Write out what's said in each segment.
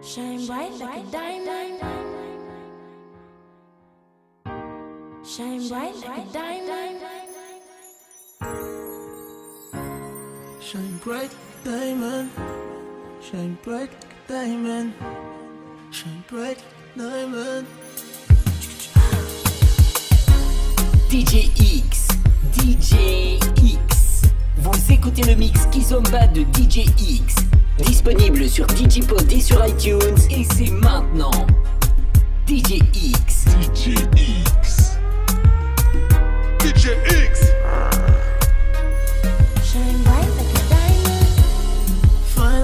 Shine bright like a diamond. Shine bright like a diamond. Shine bright like a diamond. Shine bright like a diamond. Shine bright like a diamond. DJ X, DJ X. Vous écoutez le mix Kizomba de DJ X. Disponible sur DigiPod et sur iTunes. Et c'est maintenant DJ X. DJ X.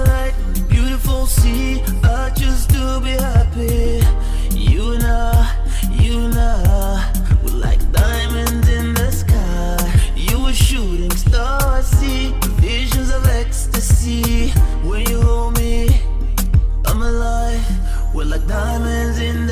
Light, beautiful sea. I just to be happy. You know, you know. diamonds in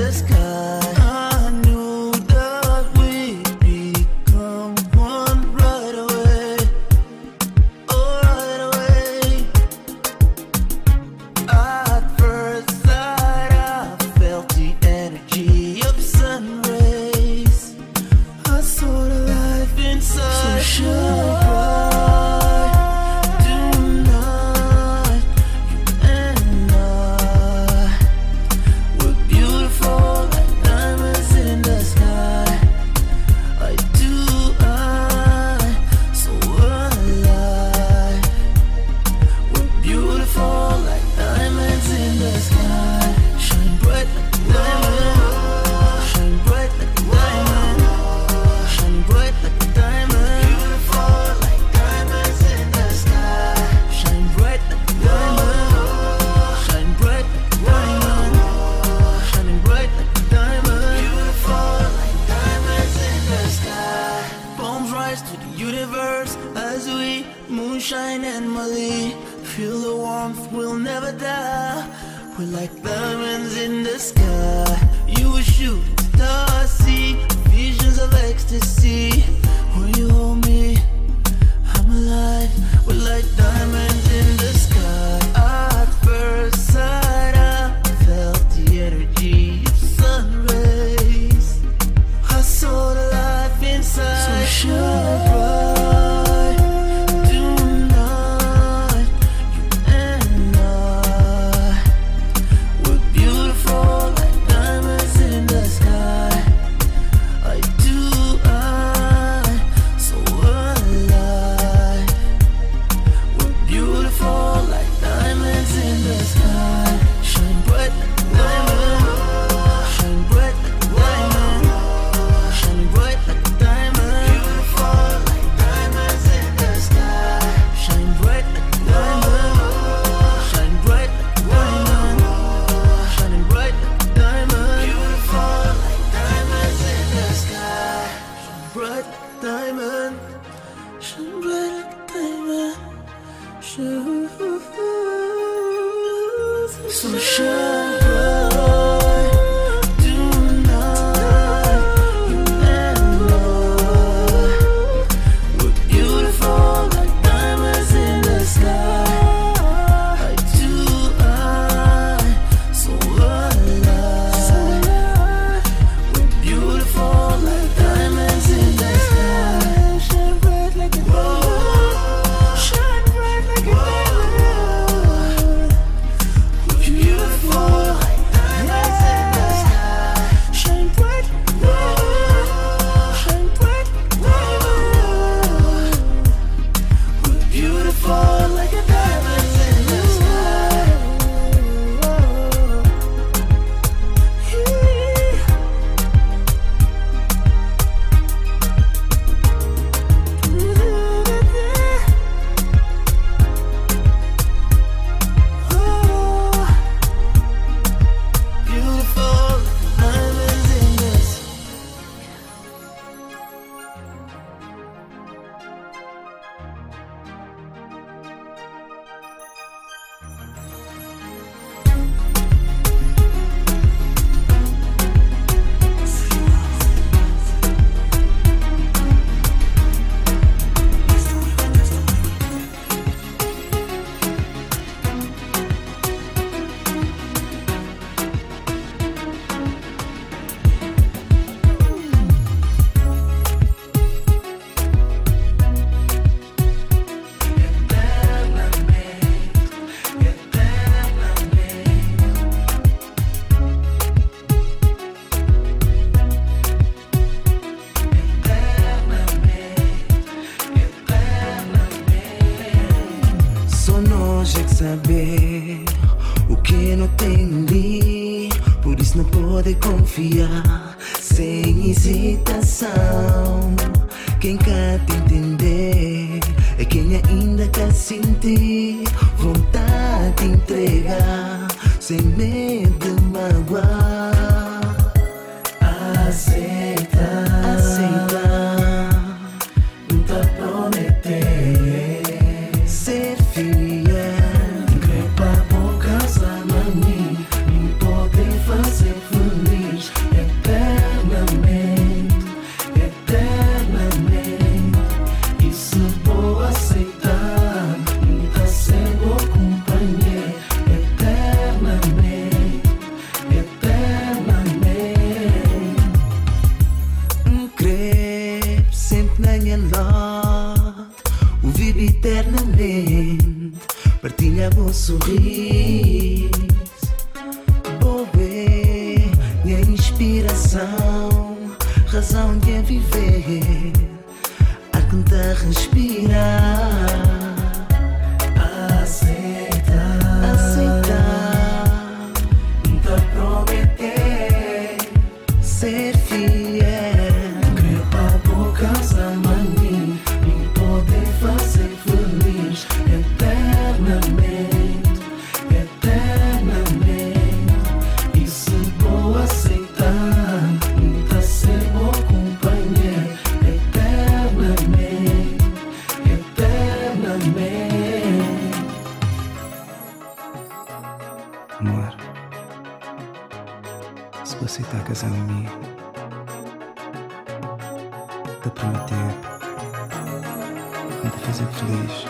te fazer feliz,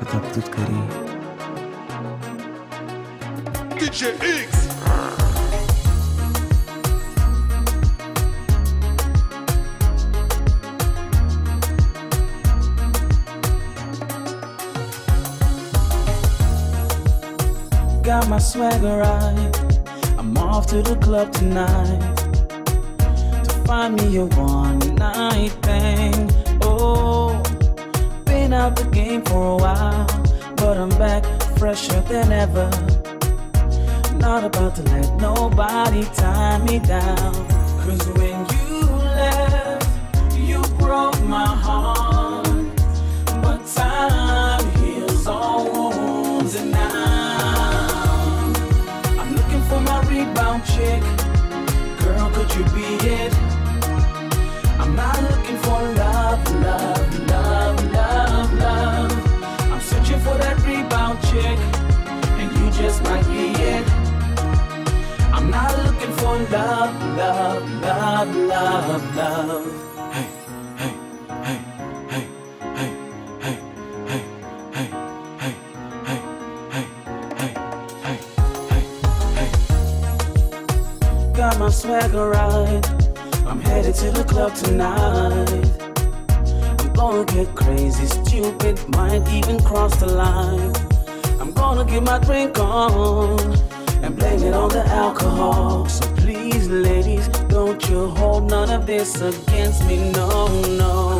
eu toco tudo. DJ X. Got my swagger right. I'm off to the club tonight to find me a one night thing. Out the game for a while, but I'm back fresher than ever. Not about to let nobody tie me down. Cause when you left, you broke my heart. Love, love, love. Hey, hey, hey, hey, hey, hey, hey, hey, hey, hey, hey, hey, hey, hey, hey. Got my swagger right. I'm headed to the club tonight. I'm gonna get crazy, stupid, might even cross the line. I'm gonna get my drink on and blame it on the alcohol. So you hold none of this against me, no, no.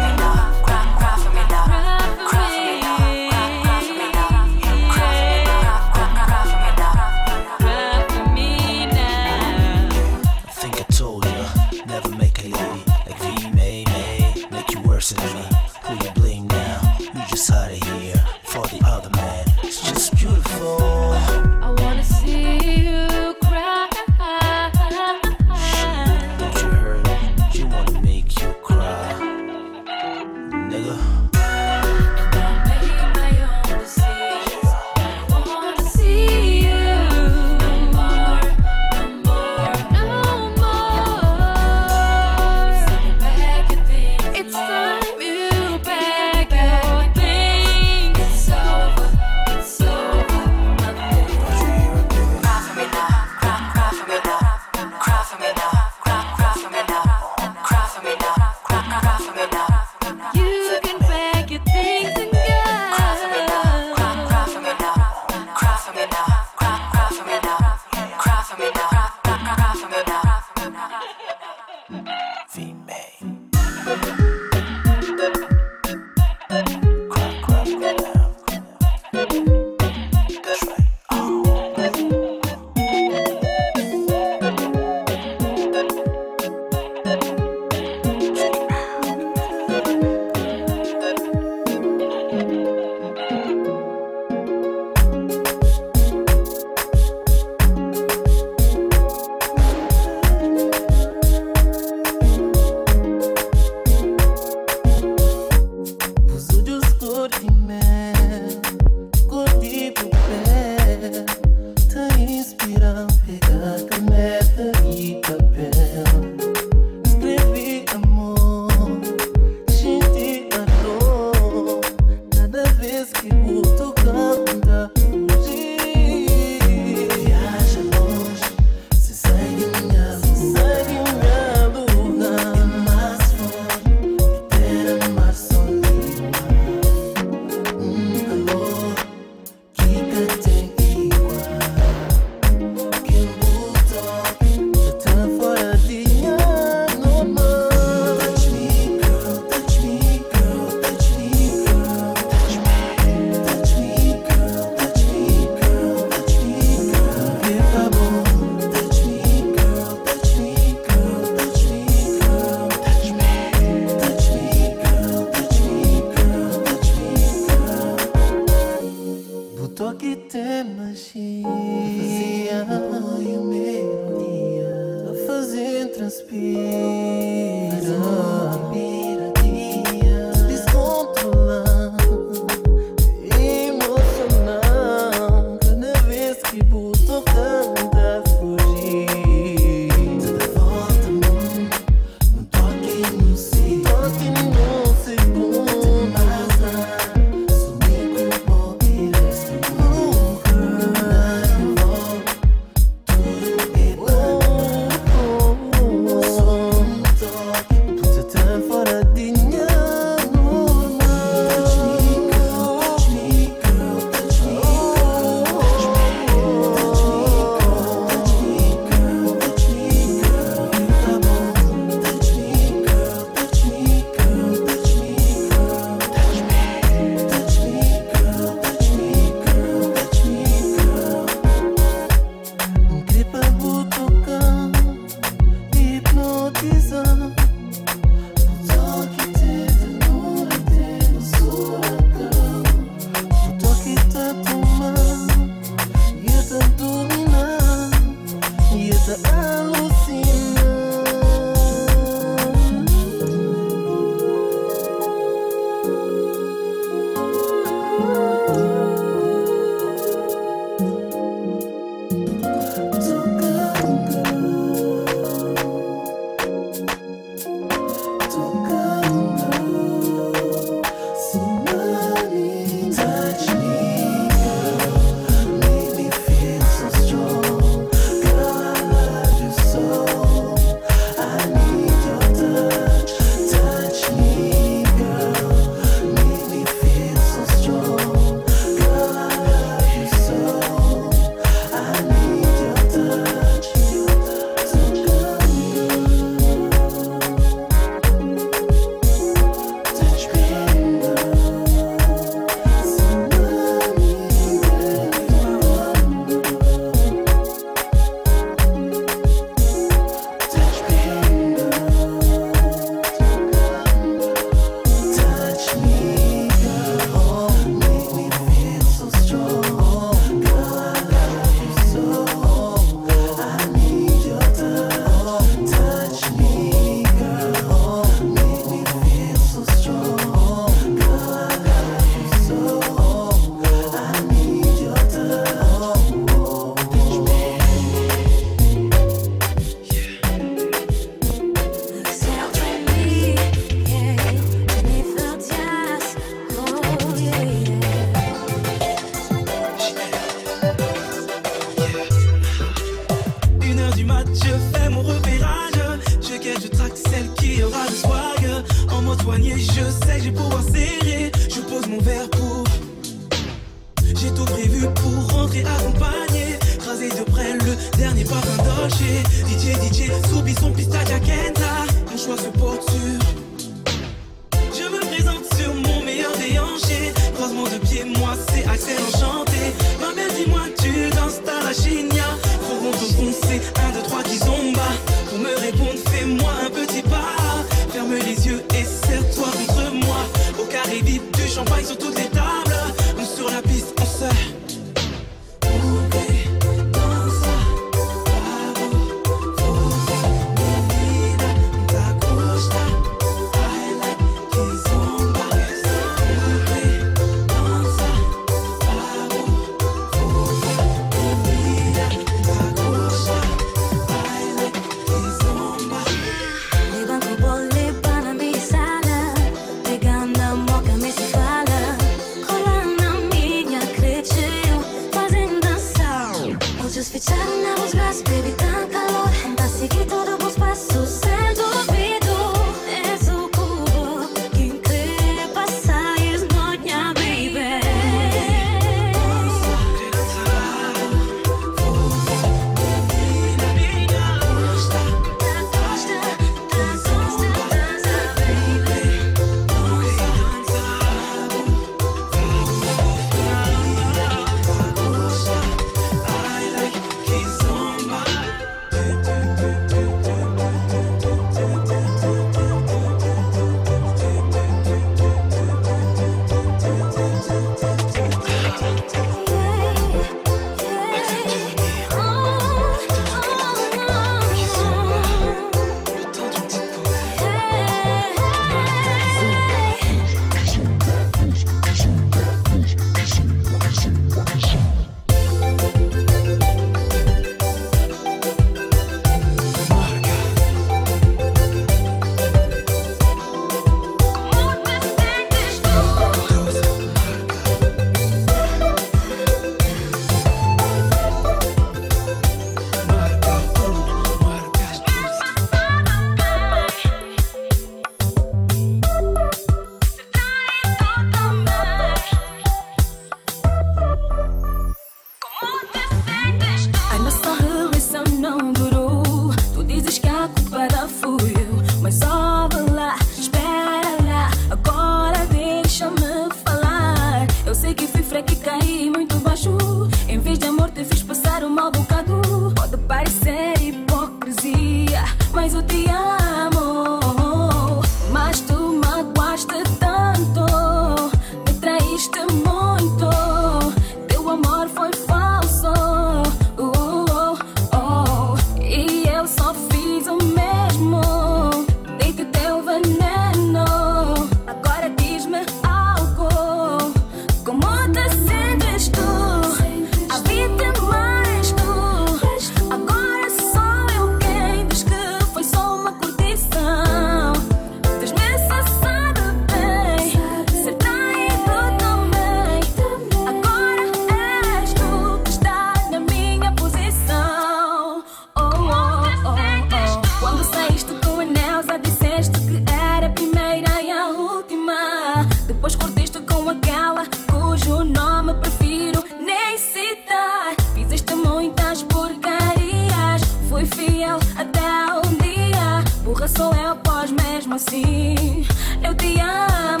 sou eu, pois mesmo assim eu te amo.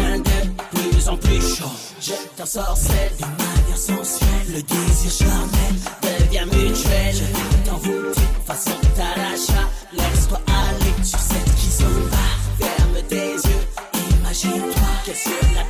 devient de plus en plus chaud. Je t'ensorcelle de manière sensuelle. Le désir charnel devient mutuel. Je t'envoûte de façon d'achat. Laisse-toi aller sur cette qui s'en va. Ferme tes yeux, imagine-toi qu'elle sur la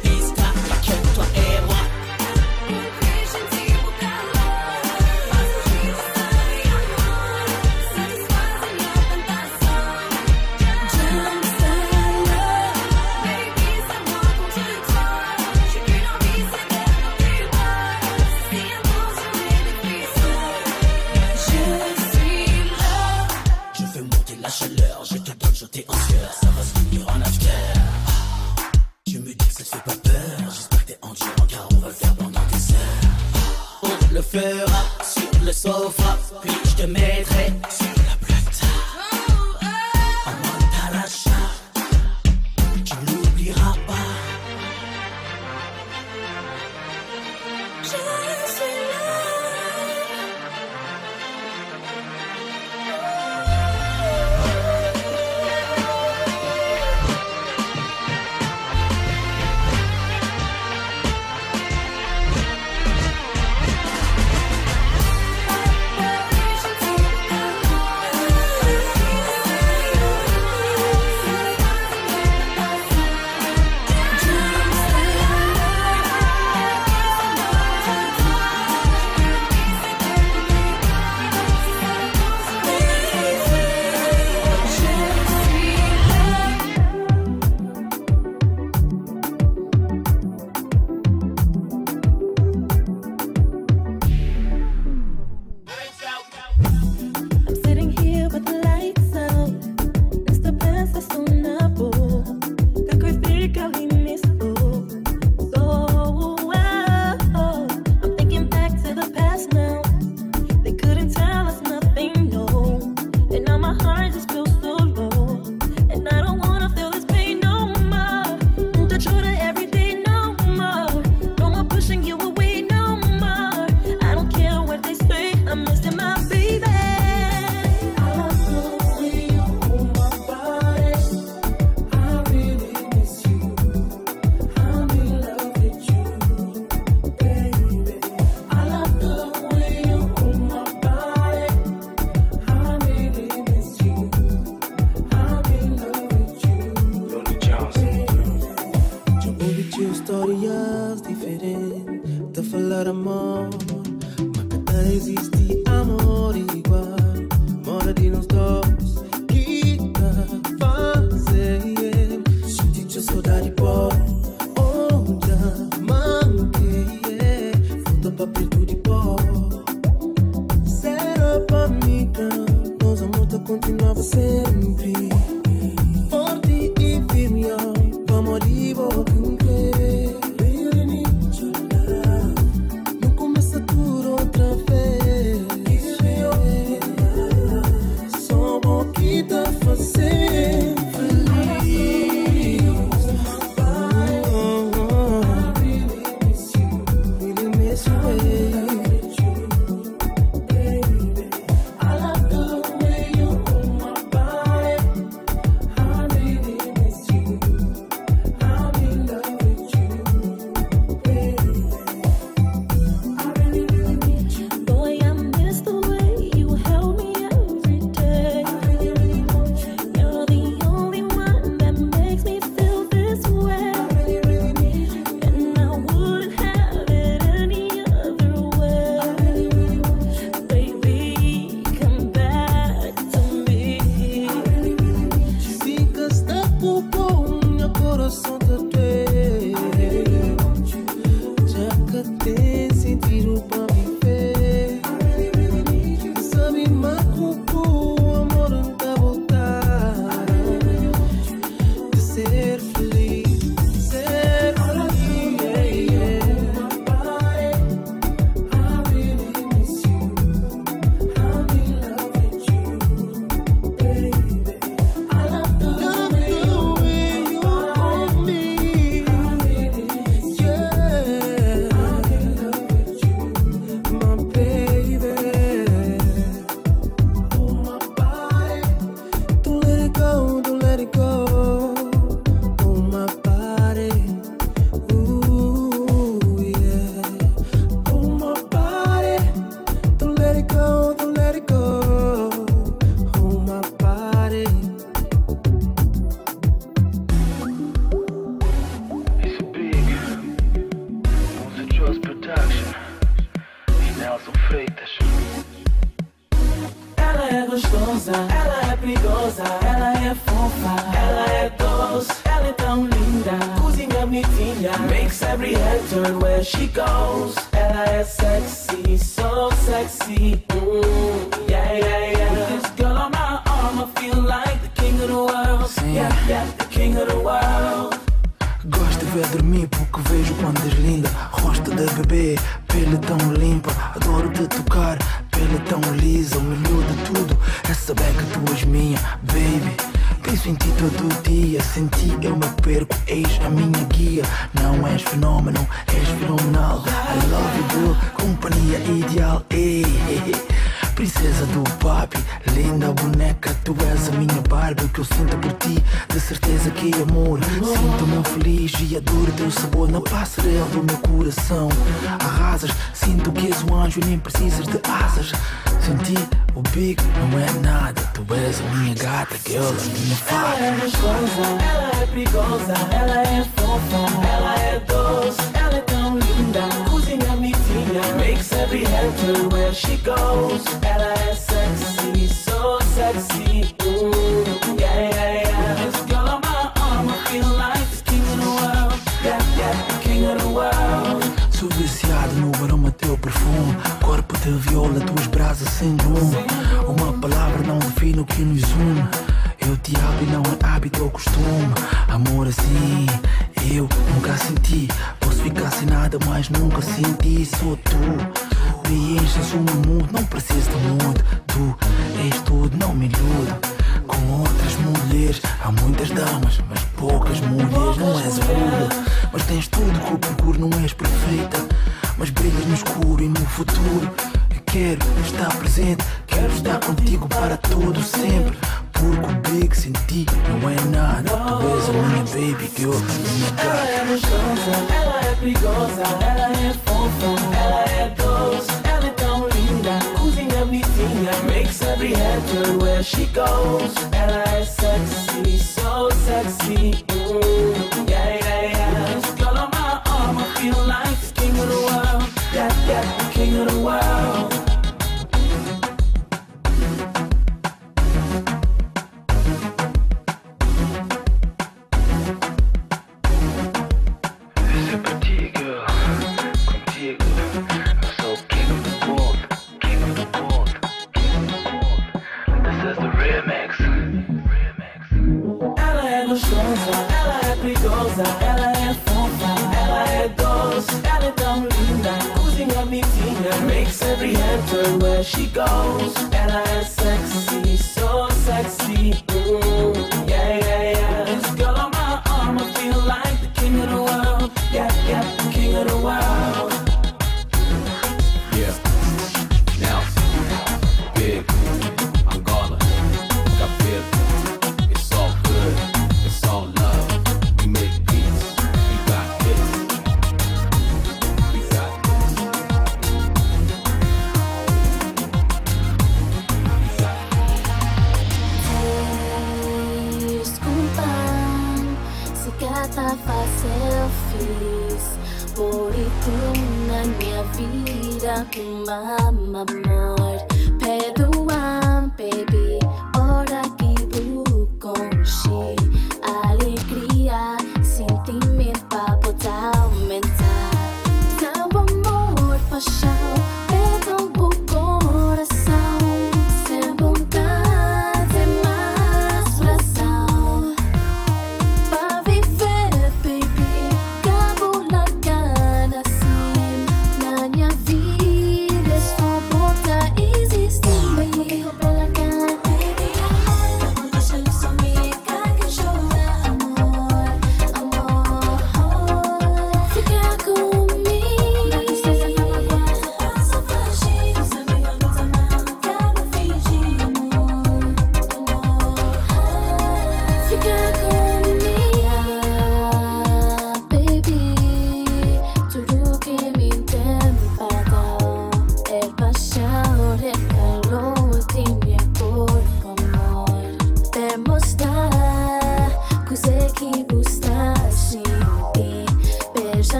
sin ti no hay nada. Bésame, baby, que eu me Ela é luxosa, ela é perigosa, ela é fofa, ela é doce, ela é tão linda. Cozinha, vizinha, makes every head turn where she goes. Ela é sexy, so sexy. Mm, yeah, yeah, yeah. Girl on my arm, I feel like king of the world. Yeah, yeah, king of the world.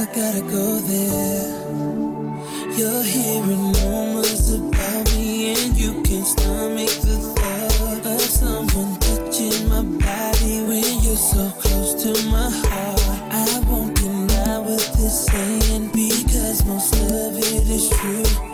I gotta go there. You're hearing rumors about me, and you can't stomach the thought of someone touching my body when you're so close to my heart. I won't deny what they're saying because most of it is true.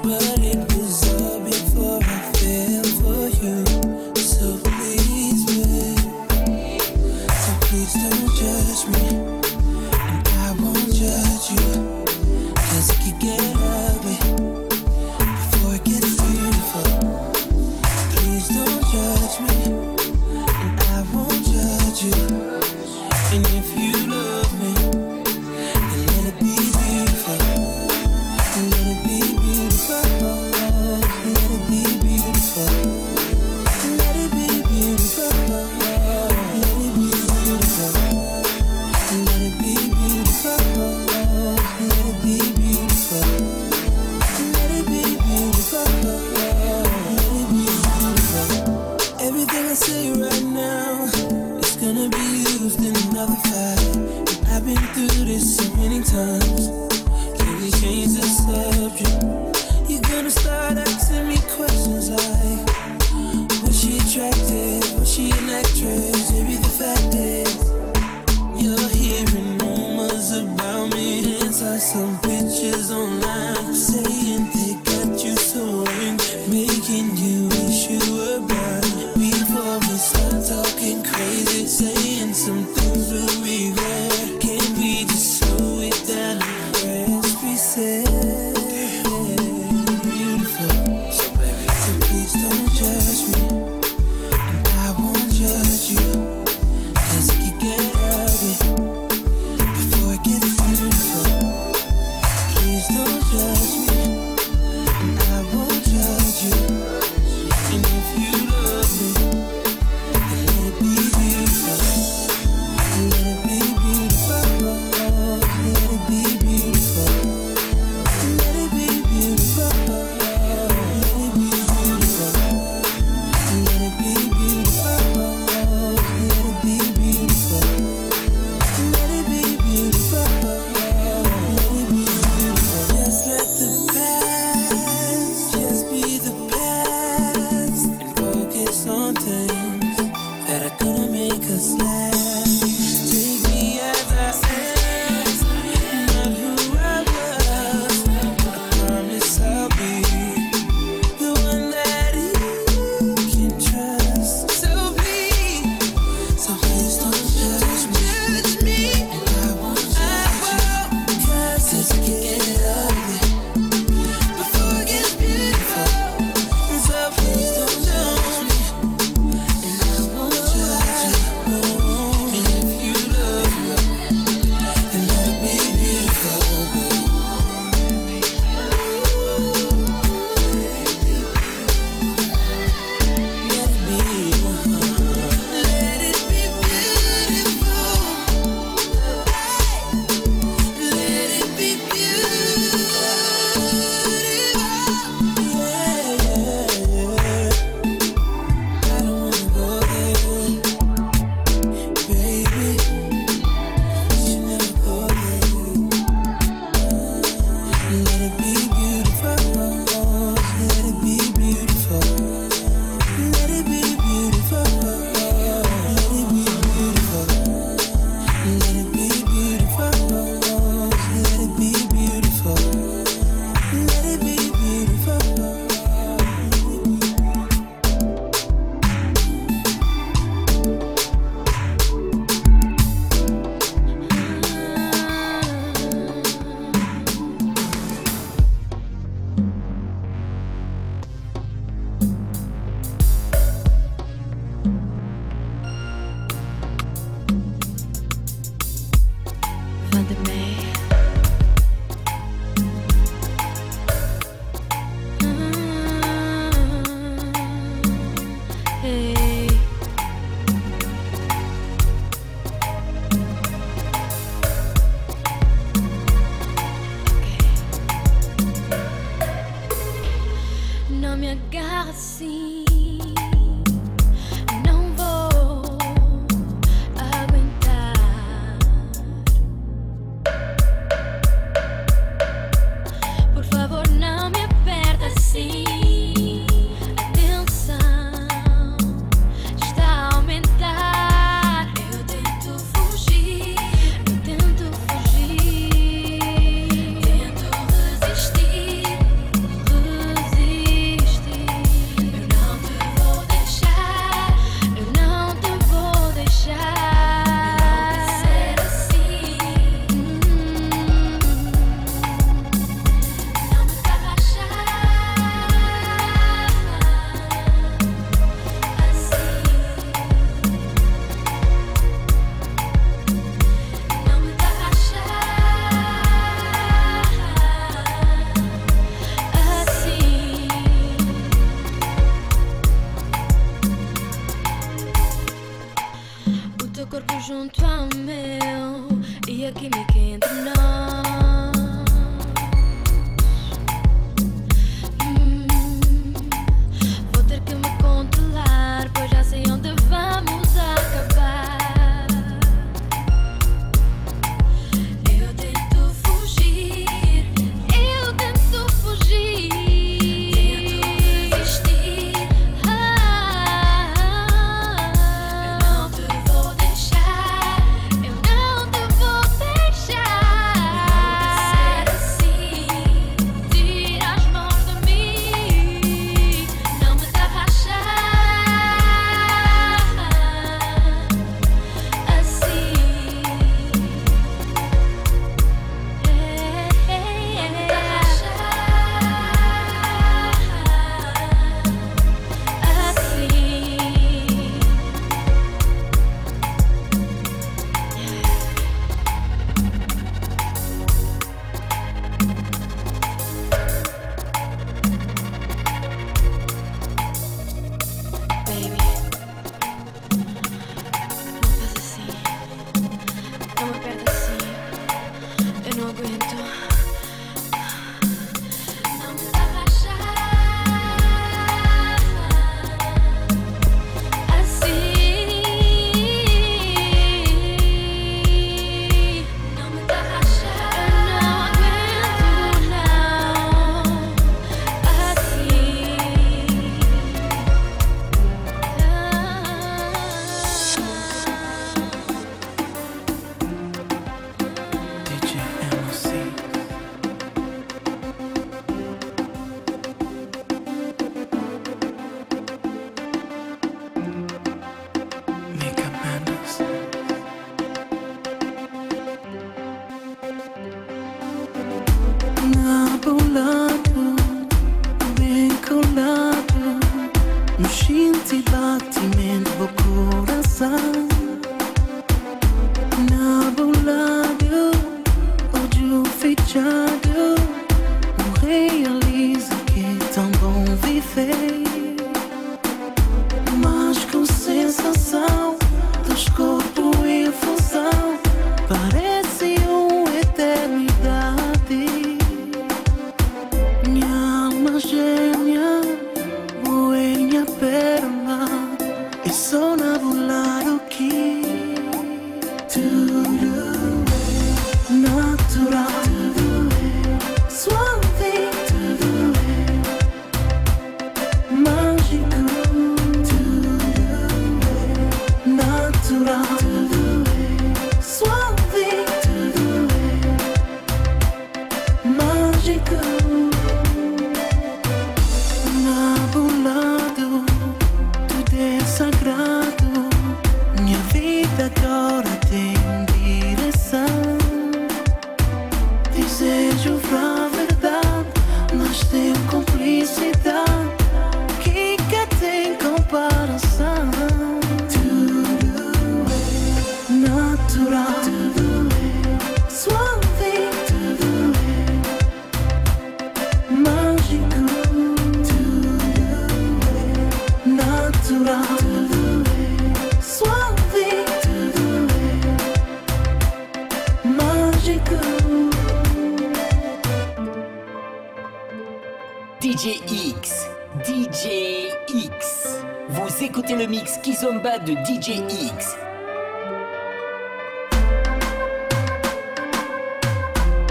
Écoutez le mix Kizomba de DJ X.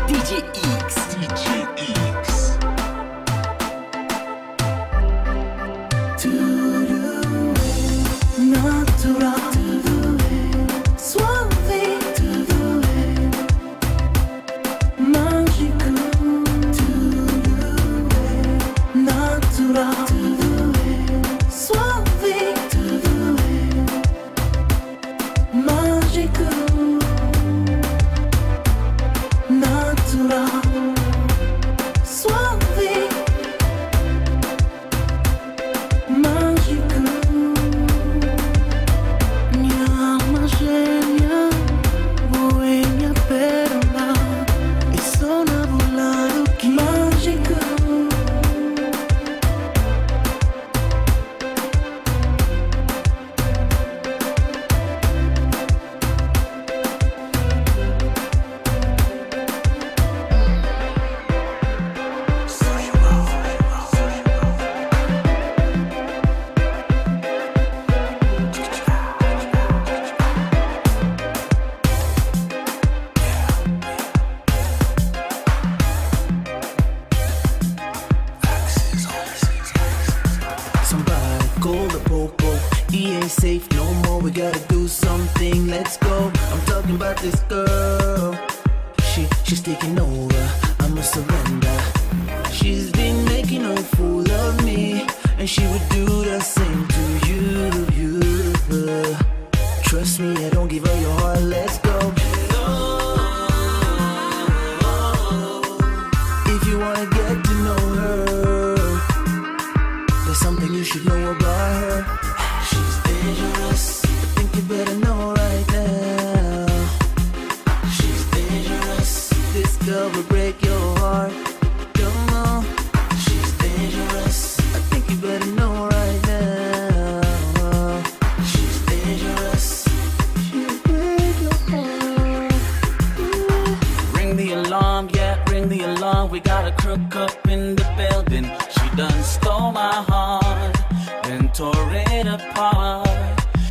DJ X. tore it apart.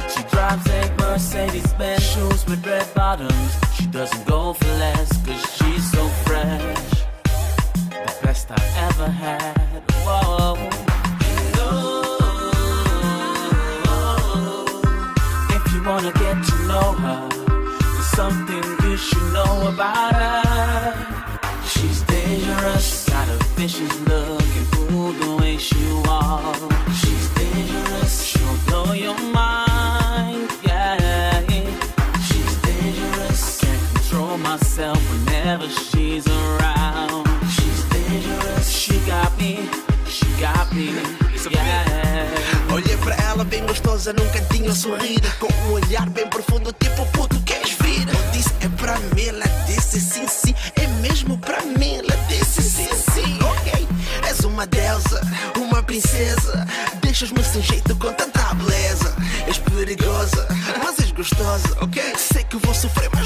She drives a Mercedes Benz, shoes with red bottoms. She doesn't go for less, cause she's so fresh. The best I ever had. Whoa. If you wanna get to know her, there's something you should know about her. She's dangerous, got a vicious look. whenever she's around. She's dangerous. She got me, she got me. Yeah. Olhei para ela bem gostosa, num cantinho a sorrir. Com um olhar bem profundo, tipo puto, queres vir? Eu disse é pra mim, ela disse sim, sim. É mesmo pra mim, ela disse sim, sim. Ok, és uma deusa, uma princesa. Deixas-me sem jeito com tanta beleza. És perigosa, mas és gostosa, ok? Sei que vou sofrer, mas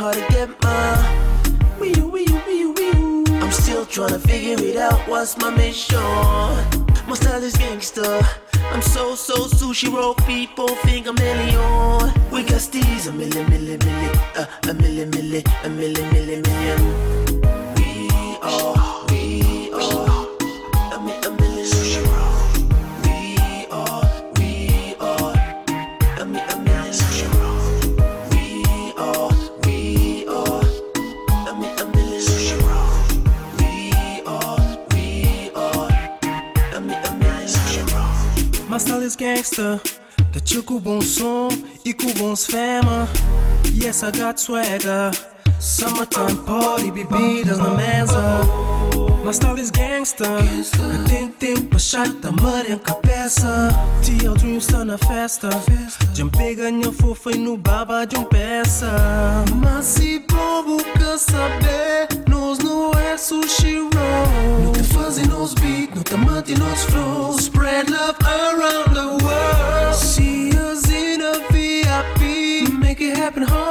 hard to get my I'm still trying to figure it out. What's my mission? My style is gangster. I'm so so sushi roll. People think I'm million. We got these a million, million, million, uh, a million, million, a million, million, million. We are. gangster. The you bon song, you could bon spammer. Yes, I got swagger. Summertime party, BB, does the man's up. Is gangsta. Eu tenho tempo pra chata, mudem cabeça. TL Dreams tá na festa. Jumpei, ganha fofa e no baba de um peça. Mas se bobo quer saber, nós não é sushi roll. Não te fazem nos beat, não te mantém nos flows. Spread love around the world. See us in a VIP. Make it happen all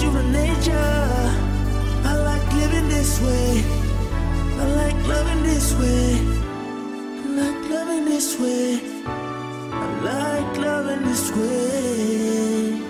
human nature. I like living this way. I like loving this way. I like loving this way. I like loving this way.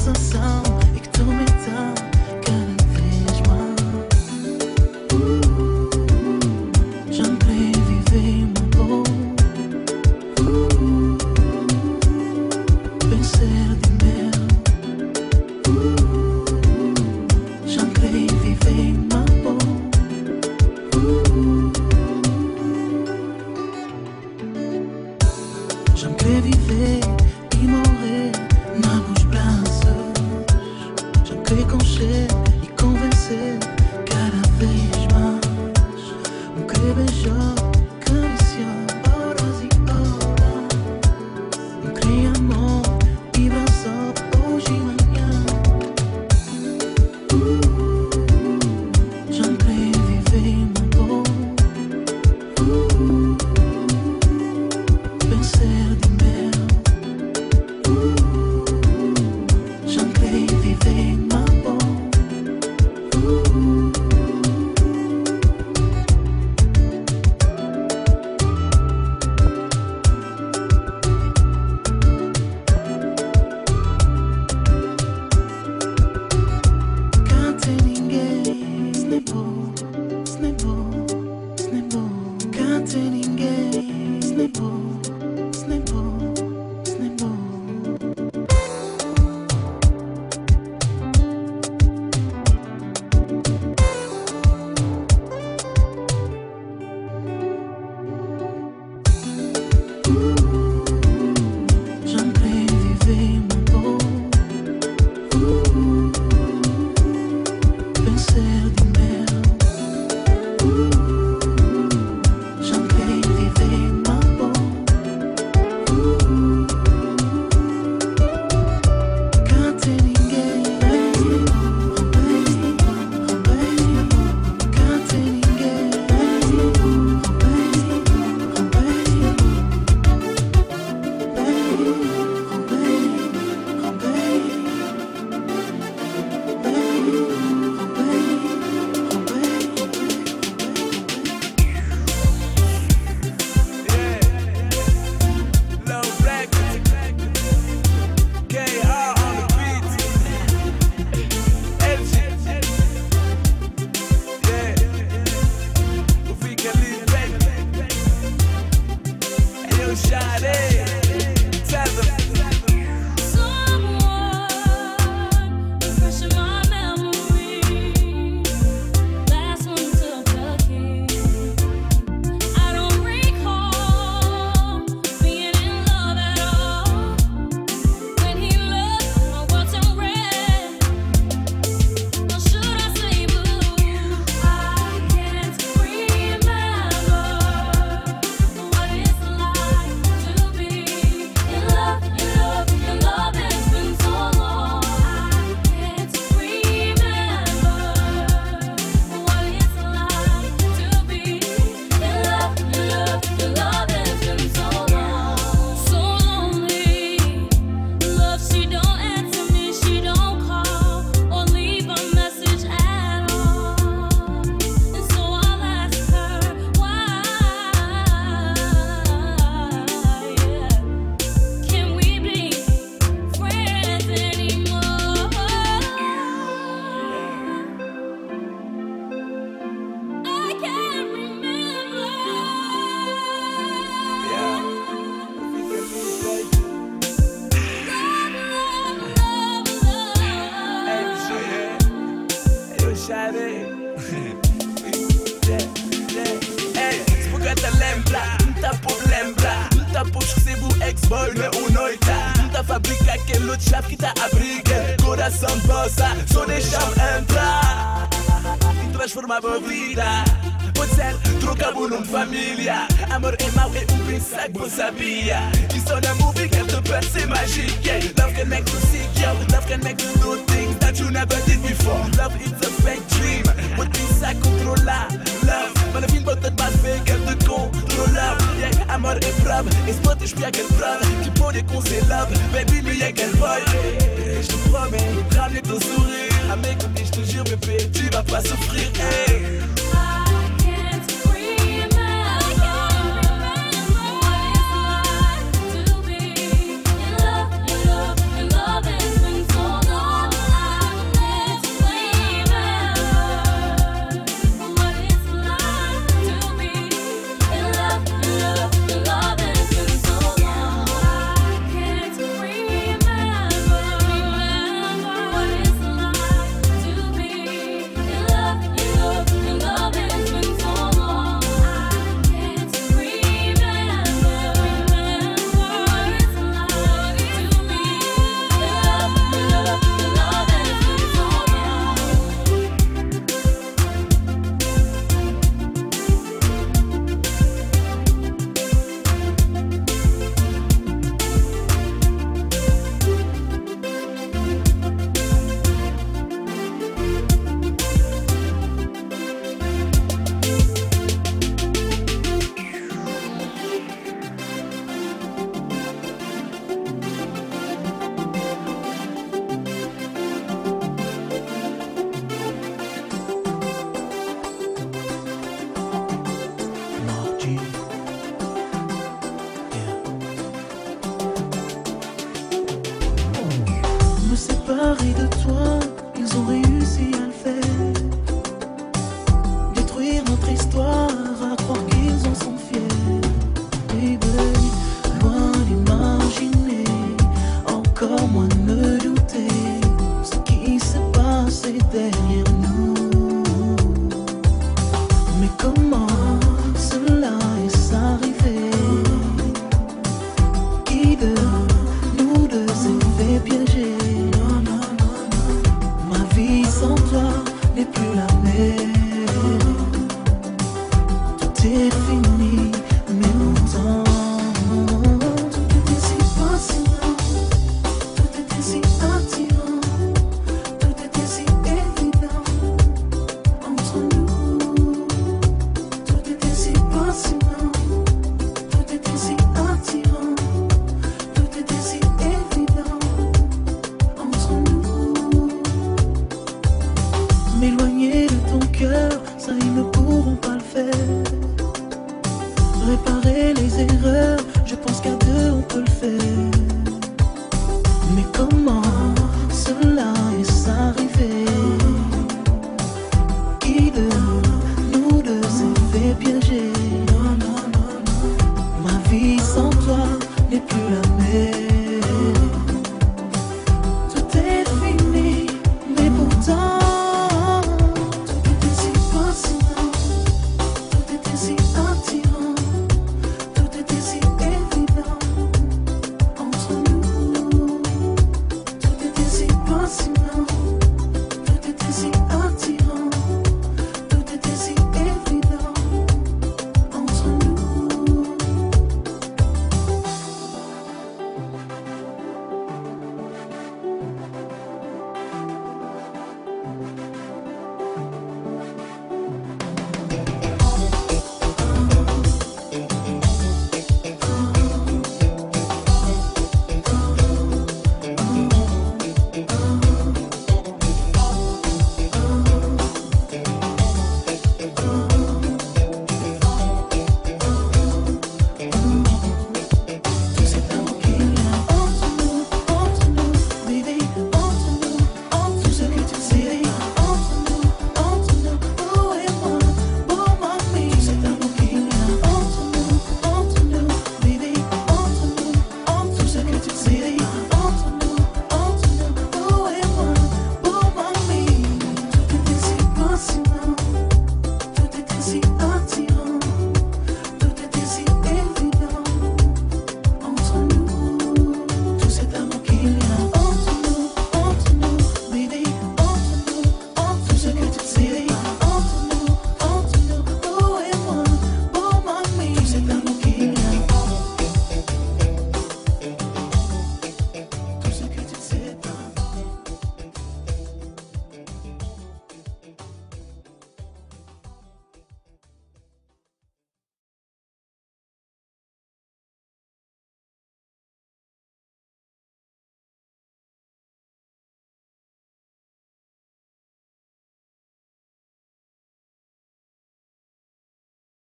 Sensação